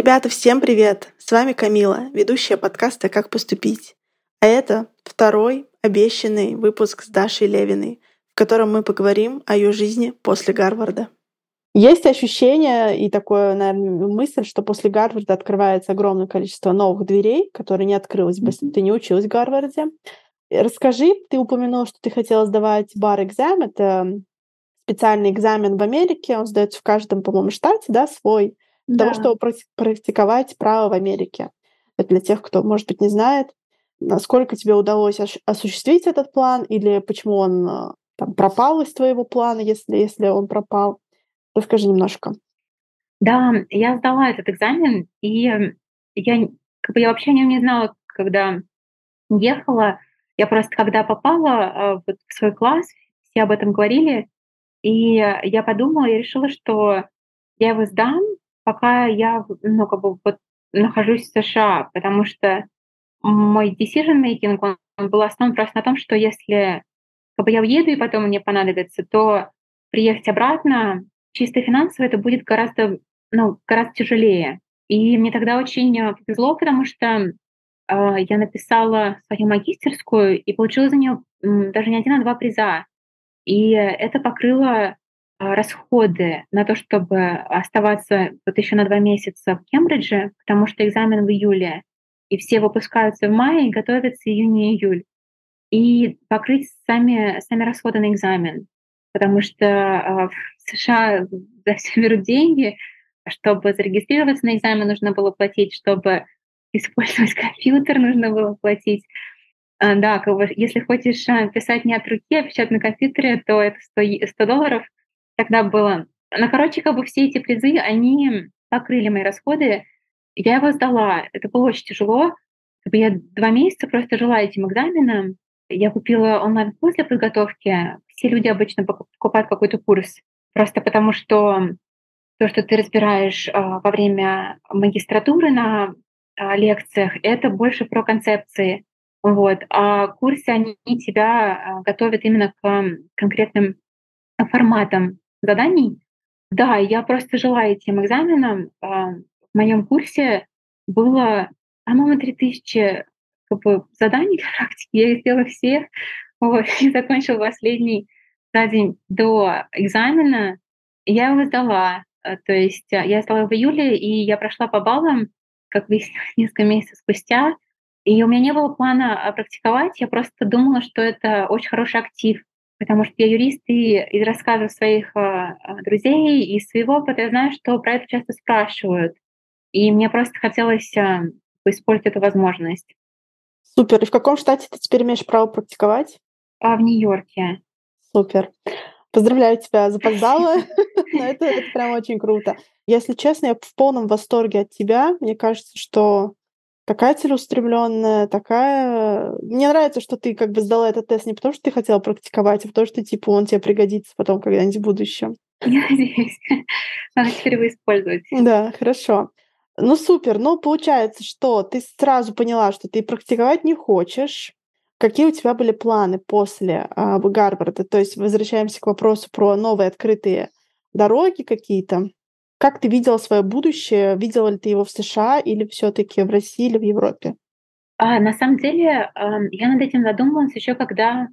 Ребята, всем привет! С вами Камила, ведущая подкаста «Как поступить». А это второй обещанный выпуск с Дашей Левиной, в котором мы поговорим о ее жизни после Гарварда. Есть ощущение и такое, наверное, мысль, что после Гарварда открывается огромное количество новых дверей, которые не открылось бы, если бы ты не училась в Гарварде. Расскажи, ты упомянула, что ты хотела сдавать бар-экзамен. Это специальный экзамен в Америке, он сдается в каждом, по-моему, штате, да, свой, да. того, чтобы практиковать право в Америке. Это для тех, кто, может быть, не знает, насколько тебе удалось осуществить этот план или почему он э, там, пропал из твоего плана, если, если он пропал. Расскажи немножко. Да, я сдала этот экзамен, и я, как бы, я вообще о нем не знала, когда ехала. Я просто, когда попала э, вот в свой класс, все об этом говорили, и я подумала, я решила, что я его сдам, пока я ну, как бы, вот, нахожусь в США, потому что мой decision making он, он был основан просто на том, что если как бы, я уеду и потом мне понадобится, то приехать обратно чисто финансово это будет гораздо, ну, гораздо тяжелее. И мне тогда очень повезло, потому что э, я написала свою магистерскую и получила за нее даже не один, а два приза. И это покрыло расходы на то, чтобы оставаться вот еще на два месяца в Кембридже, потому что экзамен в июле, и все выпускаются в мае и готовятся июнь-июль. И покрыть сами, сами расходы на экзамен, потому что э, в США за все берут деньги, чтобы зарегистрироваться на экзамен нужно было платить, чтобы использовать компьютер нужно было платить. А, да, если хочешь а, писать не от руки, а печатать на компьютере, то это 100, 100 долларов тогда было. Ну, короче, как бы все эти призы, они покрыли мои расходы. Я его сдала. Это было очень тяжело. Как бы я два месяца просто жила этим экзаменом. Я купила онлайн-курс для подготовки. Все люди обычно покупают какой-то курс. Просто потому что то, что ты разбираешь а, во время магистратуры на лекциях, это больше про концепции. Вот. А курсы, они тебя а, готовят именно к конкретным форматам заданий. Да, я просто жила этим экзаменом. А, в моем курсе было, по-моему, 3000 как бы, заданий практики. Я их сделала все. Вот. И закончила последний за день до экзамена. Я его сдала. А, то есть я сдала в июле, и я прошла по баллам, как выяснилось, несколько месяцев спустя. И у меня не было плана а, практиковать, я просто думала, что это очень хороший актив, потому что я юрист, и из рассказов своих а, а, друзей и своего опыта я знаю, что про это часто спрашивают. И мне просто хотелось использовать эту возможность. Супер. И в каком штате ты теперь имеешь право практиковать? А в Нью-Йорке. Супер. Поздравляю тебя, запоздала. Но это, это прям очень круто. Если честно, я в полном восторге от тебя. Мне кажется, что такая целеустремленная, такая... Мне нравится, что ты как бы сдала этот тест не потому, что ты хотела практиковать, а потому что, типа, он тебе пригодится потом когда-нибудь в будущем. Я надеюсь. Надо теперь его использовать. Да, хорошо. Ну, супер. Ну, получается, что ты сразу поняла, что ты практиковать не хочешь. Какие у тебя были планы после а, Гарварда? То есть возвращаемся к вопросу про новые открытые дороги какие-то. Как ты видела свое будущее? Видела ли ты его в США или все-таки в России или в Европе? А, на самом деле, я над этим задумалась еще когда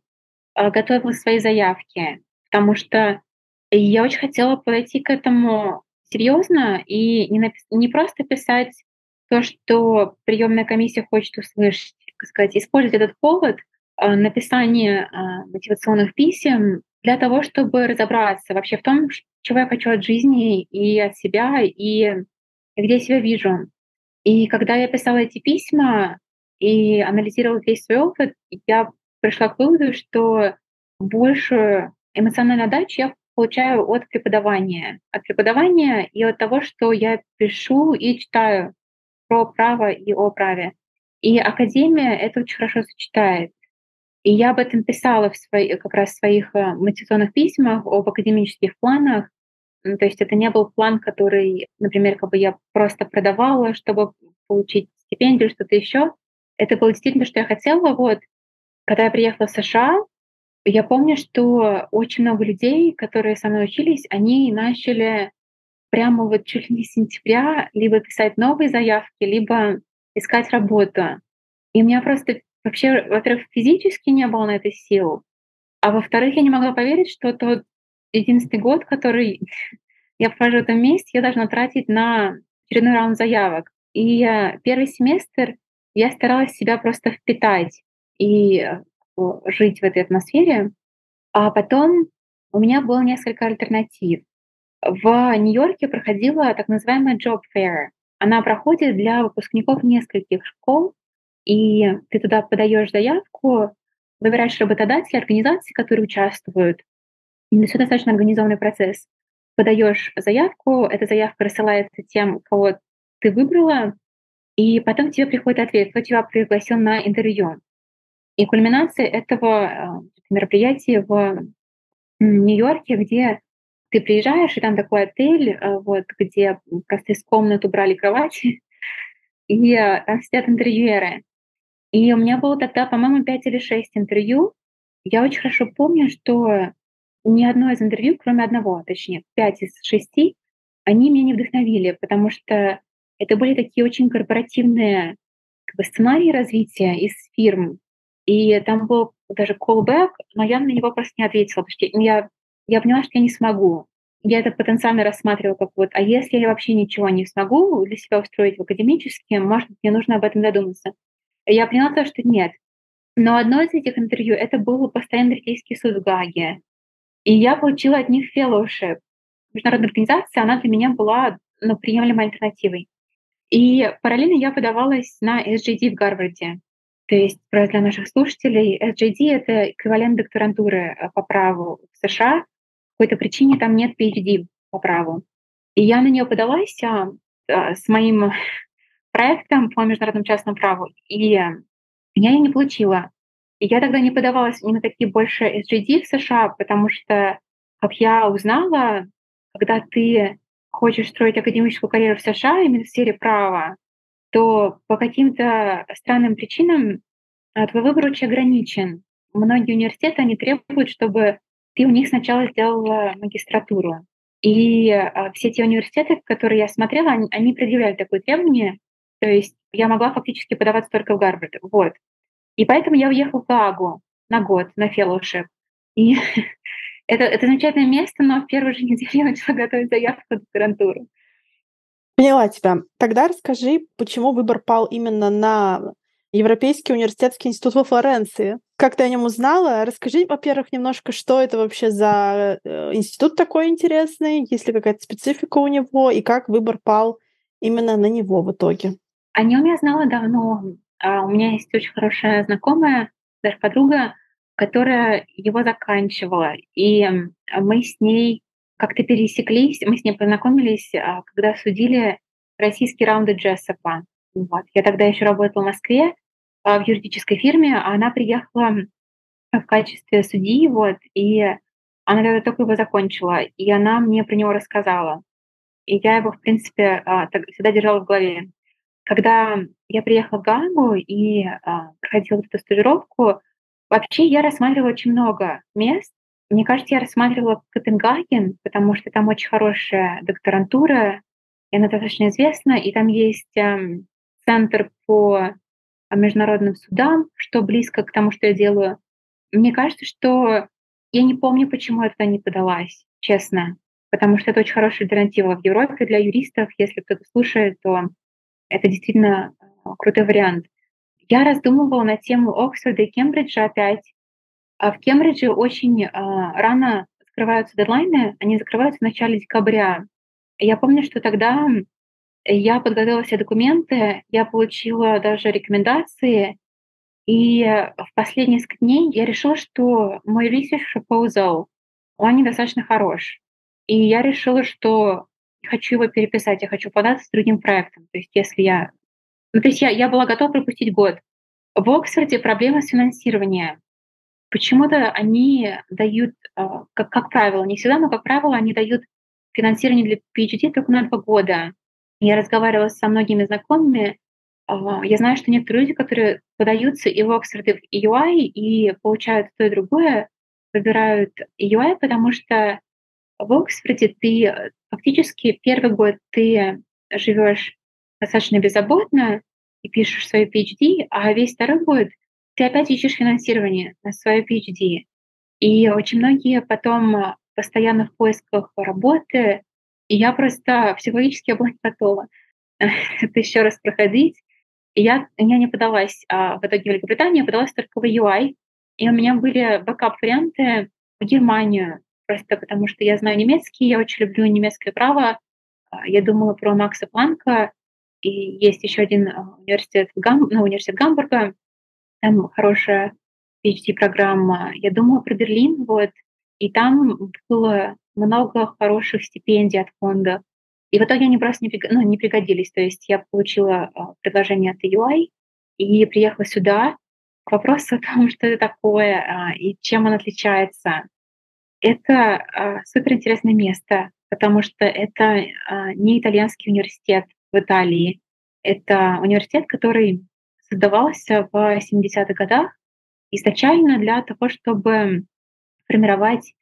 а, готовила свои заявки, потому что я очень хотела подойти к этому серьезно и не, напис- не просто писать то, что приемная комиссия хочет услышать, так сказать, использовать этот повод а, написания а, мотивационных писем для того, чтобы разобраться вообще в том, чего я хочу от жизни и от себя, и где я себя вижу. И когда я писала эти письма и анализировала весь свой опыт, я пришла к выводу, что большую эмоциональную отдачу я получаю от преподавания. От преподавания и от того, что я пишу и читаю про право и о праве. И академия это очень хорошо сочетает. И я об этом писала в свои, как раз в своих э, мотивационных письмах об академических планах. Ну, то есть это не был план, который, например, как бы я просто продавала, чтобы получить стипендию, что-то еще. Это было действительно, что я хотела. Вот, когда я приехала в США, я помню, что очень много людей, которые со мной учились, они начали прямо вот чуть ли не с сентября либо писать новые заявки, либо искать работу. И у меня просто вообще, во-первых, физически не было на это сил, а во-вторых, я не могла поверить, что тот единственный год, который я провожу в этом месте, я должна тратить на очередной раунд заявок. И первый семестр я старалась себя просто впитать и э, жить в этой атмосфере. А потом у меня было несколько альтернатив. В Нью-Йорке проходила так называемая Job Fair. Она проходит для выпускников нескольких школ, и ты туда подаешь заявку, выбираешь работодателей, организации, которые участвуют. И все достаточно организованный процесс. Подаешь заявку, эта заявка рассылается тем, кого ты выбрала, и потом тебе приходит ответ, кто тебя пригласил на интервью. И кульминация этого э, мероприятия в Нью-Йорке, где ты приезжаешь, и там такой отель, э, вот, где просто из комнат убрали кровати, и э, там сидят интервьюеры. И у меня было тогда, по-моему, 5 или 6 интервью. Я очень хорошо помню, что ни одно из интервью, кроме одного, точнее, 5 из 6, они меня не вдохновили, потому что это были такие очень корпоративные как бы, сценарии развития из фирм. И там был даже callback, но я на него просто не ответила, потому что я, я поняла, что я не смогу. Я это потенциально рассматривала как вот, а если я вообще ничего не смогу для себя устроить в академически, может мне нужно об этом задуматься. Я поняла то, что нет. Но одно из этих интервью — это был постоянный российский суд в Гаге. И я получила от них fellowship. Международная организация, она для меня была ну, приемлемой альтернативой. И параллельно я подавалась на SGD в Гарварде. То есть, просто для наших слушателей, SGD — это эквивалент докторантуры э, по праву в США. По какой-то причине там нет PhD по праву. И я на нее подалась а, а, с моим проектом по международному частному праву, и я ее не получила. И я тогда не подавалась ни на какие больше SGD в США, потому что, как я узнала, когда ты хочешь строить академическую карьеру в США именно в сфере права, то по каким-то странным причинам а, твой выбор очень ограничен. Многие университеты, они требуют, чтобы ты у них сначала сделала магистратуру. И а, все те университеты, которые я смотрела, они, они предъявляли такое требование. То есть я могла фактически подаваться только в Гарвард. Вот. И поэтому я уехала в Гаагу на год, на фellowship. И Это, это замечательное место, но в первую же неделю я начала готовить заявку в докторантуру. Поняла тебя. Тогда расскажи, почему выбор пал именно на Европейский университетский институт во Флоренции. Как ты о нем узнала? Расскажи, во-первых, немножко, что это вообще за э, институт такой интересный, есть ли какая-то специфика у него, и как выбор пал именно на него в итоге. О нем я знала давно. А у меня есть очень хорошая знакомая, даже подруга, которая его заканчивала. И мы с ней как-то пересеклись, мы с ней познакомились, а, когда судили российские раунды Джессопа. Вот. Я тогда еще работала в Москве а, в юридической фирме, а она приехала в качестве судьи, вот, и она тогда только его закончила, и она мне про него рассказала. И я его, в принципе, а, всегда держала в голове. Когда я приехала в Гагу и проходила эту стажировку, Вообще я рассматривала очень много мест. Мне кажется, я рассматривала Копенгаген, потому что там очень хорошая докторантура, и она достаточно известна, и там есть э, центр по международным судам, что близко к тому, что я делаю. Мне кажется, что я не помню, почему туда не подалась, честно, потому что это очень хорошая альтернатива в Европе для юристов. Если кто-то слушает, то это действительно э, крутой вариант. Я раздумывала на тему Оксфорда и Кембриджа опять. А в Кембридже очень а, рано закрываются дедлайны, они закрываются в начале декабря. Я помню, что тогда я подготовила все документы, я получила даже рекомендации, и в последние несколько дней я решила, что мой research proposal, он недостаточно хорош. И я решила, что хочу его переписать, я хочу податься с другим проектом. То есть если я ну, то есть я, я была готова пропустить год. В Оксфорде проблема с финансированием. Почему-то они дают, а, как, как правило, не всегда, но как правило, они дают финансирование для PhD только на два года. Я разговаривала со многими знакомыми. А, я знаю, что некоторые люди, которые подаются и в Оксфорд, и в EUI, и получают то и другое, выбирают EUI, потому что в Оксфорде ты фактически первый год ты живешь достаточно беззаботно и пишешь свою PhD, а весь второй год ты опять ищешь финансирование на свою PhD. И очень многие потом постоянно в поисках работы, и я просто психологически была не готова это еще раз проходить. И я, я не подалась а, в итоге в Великобританию, я подалась только в UI. И у меня были бэкап-варианты в Германию, просто потому что я знаю немецкий, я очень люблю немецкое право. А, я думала про Макса Планка, и есть еще один а, университет, Гам, ну, университет Гамбурга, там хорошая PhD-программа. Я думала про Берлин, вот, и там было много хороших стипендий от фонда. И в итоге они просто не, ну, не пригодились. То есть я получила а, предложение от UI и приехала сюда. К вопросу о том, что это такое и чем он отличается. Это а, суперинтересное место, потому что это не итальянский университет в Италии. Это университет, который создавался в 70-х годах изначально для того, чтобы формировать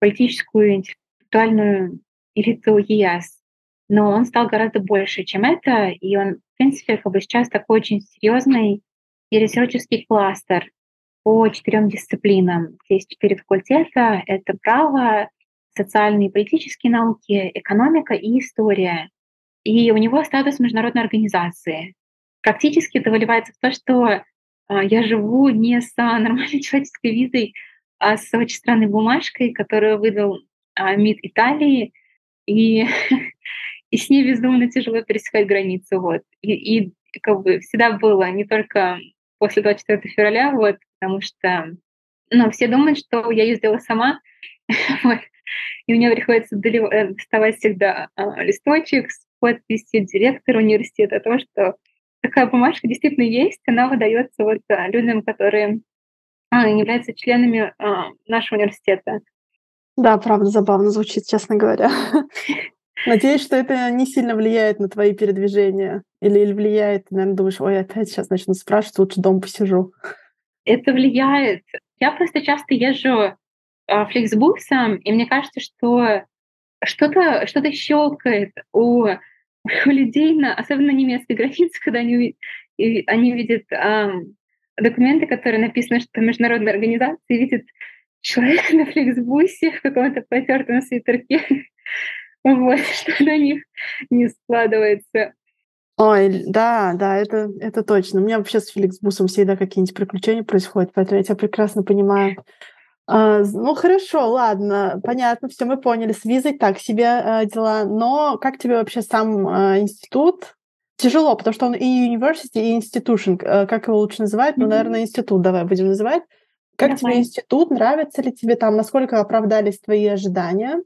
политическую интеллектуальную элиту ЕС но он стал гораздо больше, чем это, и он, в принципе, как бы сейчас такой очень серьезный и ресерческий кластер по четырем дисциплинам. Есть четыре факультета — это право, социальные и политические науки, экономика и история. И у него статус международной организации. Практически это выливается в то, что а, я живу не с нормальной человеческой визой, а с очень странной бумажкой, которую выдал а, МИД Италии. И и с ней безумно тяжело пересекать границу. Вот. И, и как бы всегда было, не только после 24 февраля, вот, потому что ну, все думают, что я ее сделала сама, и мне приходится э, доставать всегда а, листочек с подписью директора университета о том, что такая бумажка действительно есть, она выдается вот а, людям, которые а, являются членами нашего университета. Да, правда, забавно звучит, честно говоря. Надеюсь, что это не сильно влияет на твои передвижения. Или, или влияет, наверное, думаешь, ой, опять сейчас начну спрашивать, лучше дома посижу. Это влияет. Я просто часто езжу а, фликсбусом, и мне кажется, что что-то что щелкает у, у людей, на, особенно немецкой границе, когда они, они видят а, документы, которые написаны, что международная организация, и видят человека на фликсбусе в каком-то потертом свитерке вот, что на них не складывается. Ой, да, да, это, это точно. У меня вообще с Феликсбусом всегда какие-нибудь приключения происходят, поэтому я тебя прекрасно понимаю. А, ну хорошо, ладно, понятно, все мы поняли. С визой так себе а, дела. Но как тебе вообще сам а, институт? Тяжело, потому что он и university, и institution. А, как его лучше называть? Mm-hmm. Ну, наверное, институт давай будем называть. Как давай. тебе институт? Нравится ли тебе там? Насколько оправдались твои ожидания?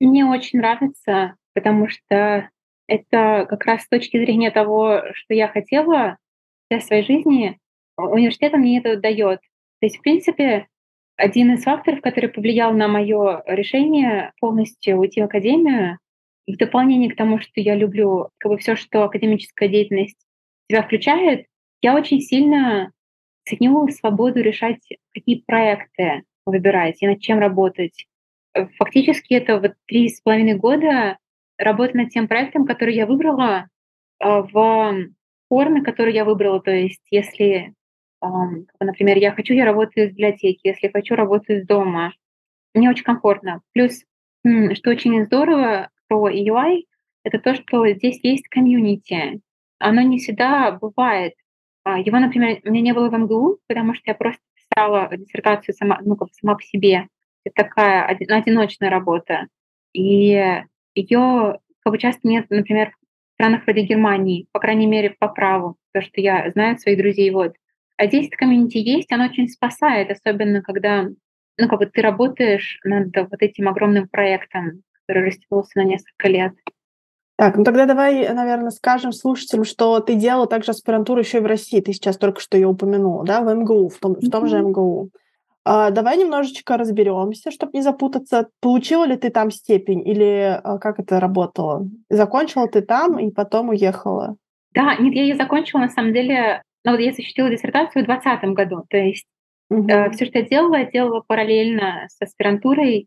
Мне очень нравится, потому что это как раз с точки зрения того, что я хотела для своей жизни, университет мне это дает. То есть, в принципе, один из факторов, который повлиял на мое решение полностью уйти в академию, в дополнение к тому, что я люблю как бы все, что академическая деятельность себя включает, я очень сильно ценю свободу решать, какие проекты выбирать и над чем работать. Фактически это вот три с половиной года работы над тем проектом, который я выбрала а, в форме, которую я выбрала. То есть если, например, я хочу, я работаю из библиотеки, если хочу, работаю из дома. Мне очень комфортно. Плюс, что очень здорово про EUI, это то, что здесь есть комьюнити. Оно не всегда бывает. А, его, например, у меня не было в МГУ, потому что я просто писала диссертацию сама, ну, как сама по себе это такая одиночная работа. И ее как бы часто нет, например, в странах вроде Германии, по крайней мере, по праву, то, что я знаю своих друзей. Вот. А здесь это комьюнити есть, оно очень спасает, особенно когда ну, как бы ты работаешь над вот этим огромным проектом, который растянулся на несколько лет. Так, ну тогда давай, наверное, скажем слушателям, что ты делала также аспирантуру еще и в России. Ты сейчас только что ее упомянула, да, в МГУ, в том, в том же МГУ. А, давай немножечко разберемся, чтобы не запутаться. Получила ли ты там степень или а, как это работало? Закончила ты там и потом уехала? Да, нет, я ее закончила на самом деле. Ну вот я защитила диссертацию в 2020 году. То есть угу. э, все, что я делала, я делала параллельно с аспирантурой.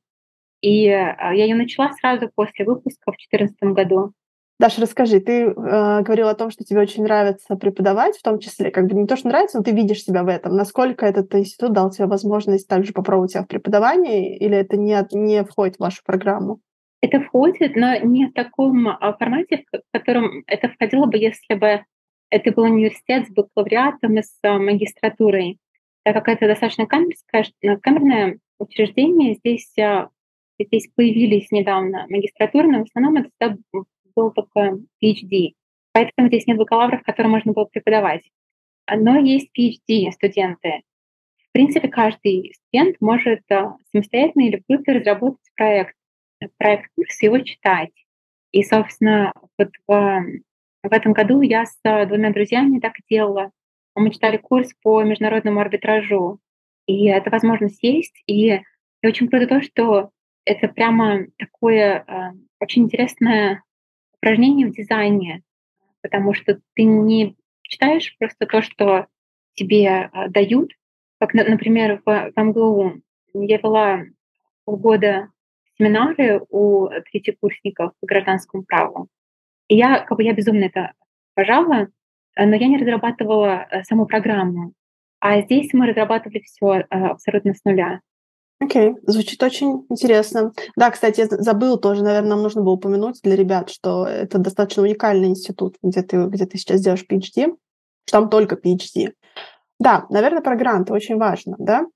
И я ее начала сразу после выпуска в 2014 году. Даша, расскажи, ты э, говорила о том, что тебе очень нравится преподавать, в том числе, как бы не то, что нравится, но ты видишь себя в этом. Насколько этот институт дал тебе возможность также попробовать себя в преподавании, или это не, не входит в вашу программу? Это входит, но не в таком а, формате, в котором это входило бы, если бы это был университет с бакалавриатом и с а, магистратурой. Так как это достаточно камерское, камерное учреждение, здесь, а, здесь появились недавно магистратуры, но в основном это был только PhD. Поэтому здесь нет бакалавров, которые можно было преподавать. Но есть PhD-студенты. В принципе, каждый студент может а, самостоятельно или в группе разработать проект, проект курса, его читать. И, собственно, вот в, в этом году я с двумя друзьями так делала. Мы читали курс по международному арбитражу. И это возможность есть. И, и очень круто то, что это прямо такое э, очень интересное упражнение в дизайне, потому что ты не читаешь просто то, что тебе а, дают. Как, например, в, в МГУ я вела полгода семинары у третьекурсников по гражданскому праву. И я, как бы, я безумно это пожала, но я не разрабатывала э, саму программу. А здесь мы разрабатывали все э, абсолютно с нуля. Окей, звучит очень интересно. Да, кстати, я забыл тоже, наверное, нам нужно было упомянуть для ребят, что это достаточно уникальный институт, где ты, где ты сейчас делаешь PhD, что там только PhD. Да, наверное, про гранты очень важно, да.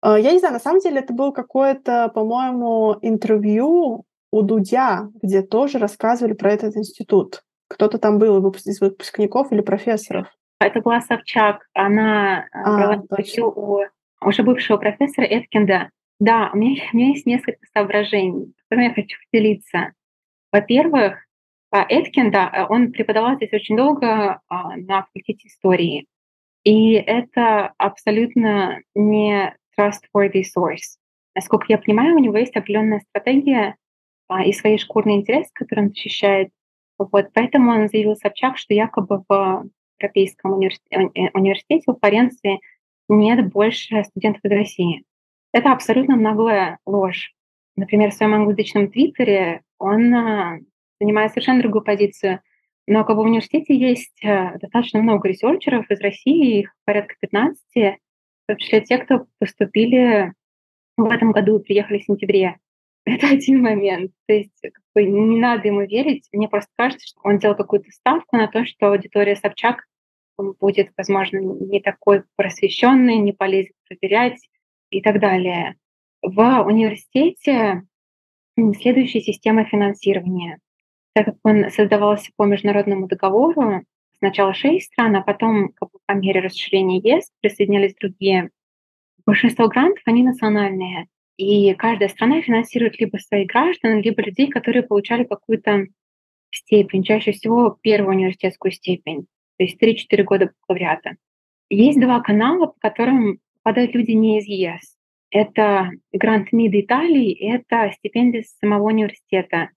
А, я не знаю, на самом деле это было какое-то, по-моему, интервью у Дудя, где тоже рассказывали про этот институт. Кто-то там был из выпускников или профессоров. Это была Собчак. Она э, а, брала интервью у уже бывшего профессора Эткинда. Да, у меня, у меня есть несколько соображений, которыми я хочу поделиться. Во-первых, Эткин, да, он преподавал здесь очень долго а, на факультете истории. И это абсолютно не trustworthy source. Насколько я понимаю, у него есть определенная стратегия а, и свои шкурные интересы, которые он защищает. Вот, поэтому он заявил Собчак, что якобы в Европейском университете, э, университете в Флоренции нет больше студентов из России. Это абсолютно наглая ложь. Например, в своем англоязычном твиттере он а, занимает совершенно другую позицию. Но как бы в университете есть а, достаточно много ресерчеров из России, их порядка 15, в том числе те, кто поступили в этом году и приехали в сентябре. Это один момент. То есть как бы, не надо ему верить. Мне просто кажется, что он делал какую-то ставку на то, что аудитория Собчак будет, возможно, не такой просвещенный, не полезет проверять и так далее. В университете следующая система финансирования. Так как он создавался по международному договору, сначала шесть стран, а потом по мере расширения ЕС присоединялись другие. Большинство грантов, они национальные. И каждая страна финансирует либо своих граждан, либо людей, которые получали какую-то степень, чаще всего первую университетскую степень то есть 3-4 года бакалавриата. Есть два канала, по которым попадают люди не из ЕС. Это грант МИД Италии это стипендия самого университета.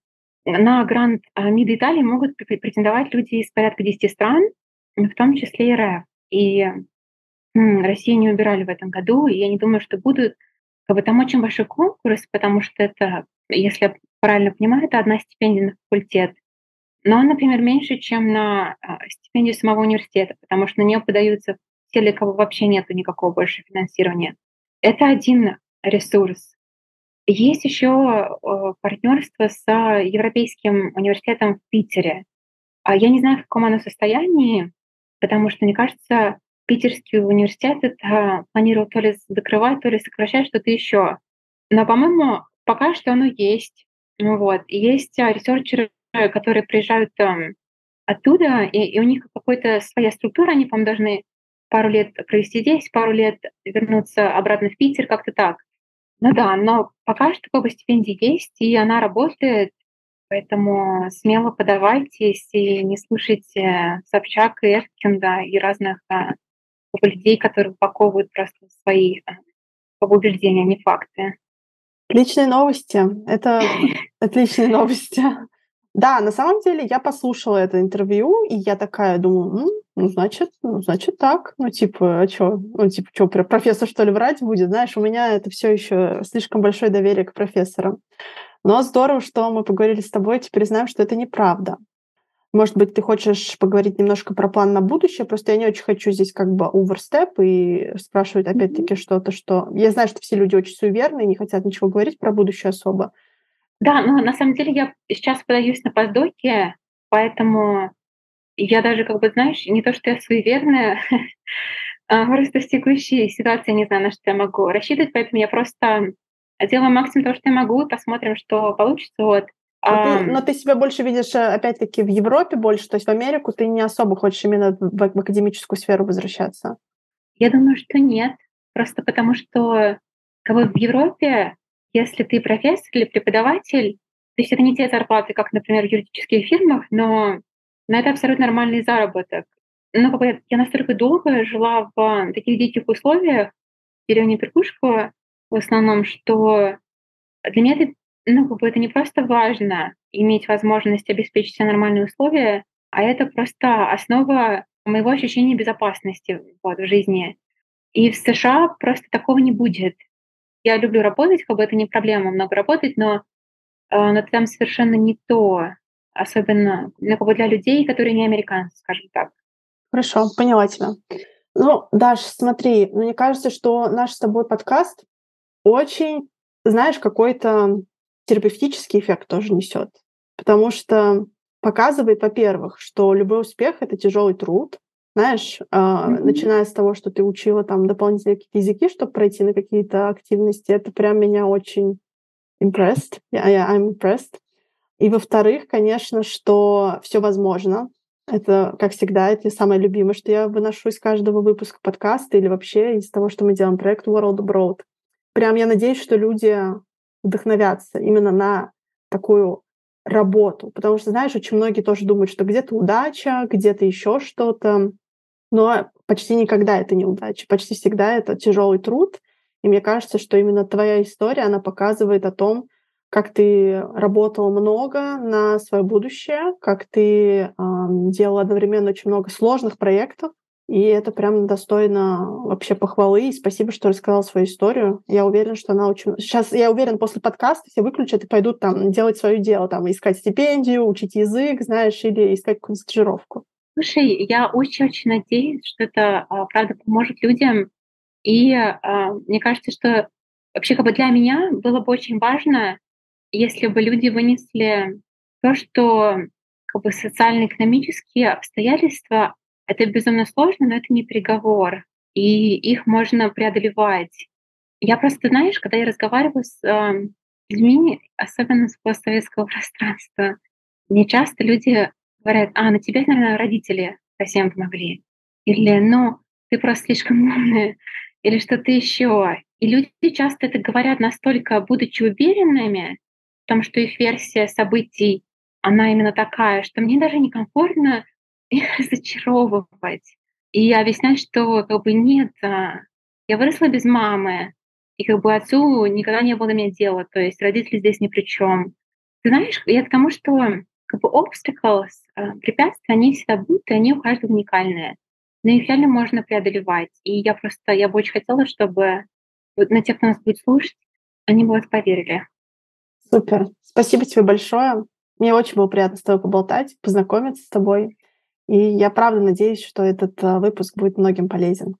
На грант а, МИД Италии могут претендовать люди из порядка 10 стран, в том числе и РФ. И Россию не убирали в этом году, и я не думаю, что будут. Как бы там очень большой конкурс, потому что это, если я правильно понимаю, это одна стипендия на факультет. Но, например, меньше, чем на а, стипендию самого университета, потому что на нее подаются те, для кого вообще нет никакого больше финансирования. Это один ресурс. Есть еще партнерство с Европейским университетом в Питере. А я не знаю, в каком оно состоянии, потому что, мне кажется, Питерский университет это планировал то ли закрывать, то ли сокращать что-то еще. Но, по-моему, пока что оно есть. Вот. Есть ресерчеры Э, которые приезжают там оттуда, и, и у них какая-то своя структура, они, по-моему, должны пару лет провести здесь, пару лет вернуться обратно в Питер, как-то так. Ну да, но пока что как бы стипендия есть, и она работает, поэтому смело подавайтесь и не слушайте Собчак и Эркинда и разных а, людей, которые упаковывают просто свои а, убеждения, а не факты. Отличные новости. Это отличные новости. Да, на самом деле я послушала это интервью, и я такая думаю, ну, ну значит, ну, значит так. Ну, типа, а что? Ну, типа, что, профессор, что ли, врать будет? Знаешь, у меня это все еще слишком большое доверие к профессорам. Но здорово, что мы поговорили с тобой, теперь знаем, что это неправда. Может быть, ты хочешь поговорить немножко про план на будущее, просто я не очень хочу здесь как бы оверстеп и спрашивать опять-таки mm-hmm. что-то, что... Я знаю, что все люди очень суеверны и не хотят ничего говорить про будущее особо. Да, но на самом деле я сейчас подаюсь на постдоки, поэтому я даже, как бы, знаешь, не то, что я суеверная, а просто в текущей ситуации не знаю, на что я могу рассчитывать, поэтому я просто делаю максимум того, что я могу, посмотрим, что получится. Вот. Но, а, ты, но ты себя больше видишь, э, опять-таки, в Европе больше, то есть в Америку ты не особо хочешь именно в, в академическую сферу возвращаться? Я думаю, что нет. Просто потому что как бы в Европе, если ты профессор или преподаватель, то есть это не те зарплаты, как, например, в юридических фирмах, но, но это абсолютно нормальный заработок. Но как бы я настолько долго жила в таких диких условиях, в деревне Перкушково в основном, что для меня это ну, как бы это не просто важно иметь возможность обеспечить себе нормальные условия, а это просто основа моего ощущения безопасности вот, в жизни. И в США просто такого не будет. Я люблю работать, как бы это не проблема много работать, но, э, но там совершенно не то, особенно ну, как бы для людей, которые не американцы, скажем так. Хорошо, поняла тебя. Ну, Даш, смотри, мне кажется, что наш с тобой подкаст очень, знаешь, какой-то терапевтический эффект тоже несет. Потому что показывает, во-первых, что любой успех — это тяжелый труд, знаешь, mm-hmm. начиная с того, что ты учила там дополнительные какие-то языки, чтобы пройти на какие-то активности, это прям меня очень impressed. Yeah, I'm impressed. И во-вторых, конечно, что все возможно. Это, как всегда, это самое любимое, что я выношу из каждого выпуска подкаста или вообще из того, что мы делаем проект World Abroad. Прям я надеюсь, что люди вдохновятся именно на такую работу. Потому что, знаешь, очень многие тоже думают, что где-то удача, где-то еще что-то. Но почти никогда это не удача. Почти всегда это тяжелый труд. И мне кажется, что именно твоя история, она показывает о том, как ты работала много на свое будущее, как ты э, делала одновременно очень много сложных проектов, и это прям достойно вообще похвалы. И спасибо, что рассказал свою историю. Я уверена, что она очень... Сейчас, я уверена, после подкаста все выключат и пойдут там делать свое дело, там искать стипендию, учить язык, знаешь, или искать какую-то стажировку. Слушай, я очень-очень надеюсь, что это, а, правда, поможет людям. И а, мне кажется, что вообще как бы для меня было бы очень важно, если бы люди вынесли то, что как бы социально-экономические обстоятельства это безумно сложно, но это не приговор, и их можно преодолевать. Я просто, знаешь, когда я разговариваю с э, людьми, особенно с постсоветского пространства, мне часто люди говорят, а, на тебя, наверное, родители совсем помогли. Или, ну, ты просто слишком умная. Или что-то еще. И люди часто это говорят настолько, будучи уверенными в том, что их версия событий, она именно такая, что мне даже некомфортно их разочаровывать и объяснять, что как бы нет, а, я выросла без мамы, и как бы отцу никогда не было меня дела, то есть родители здесь ни при чем. Ты знаешь, я к тому, что как бы obstacles, а, препятствия, они всегда будут, и они у каждого уникальные. Но их реально можно преодолевать. И я просто, я бы очень хотела, чтобы вот на тех, кто нас будет слушать, они бы вот поверили. Супер. Спасибо тебе большое. Мне очень было приятно с тобой поболтать, познакомиться с тобой. И я правда надеюсь, что этот э, выпуск будет многим полезен.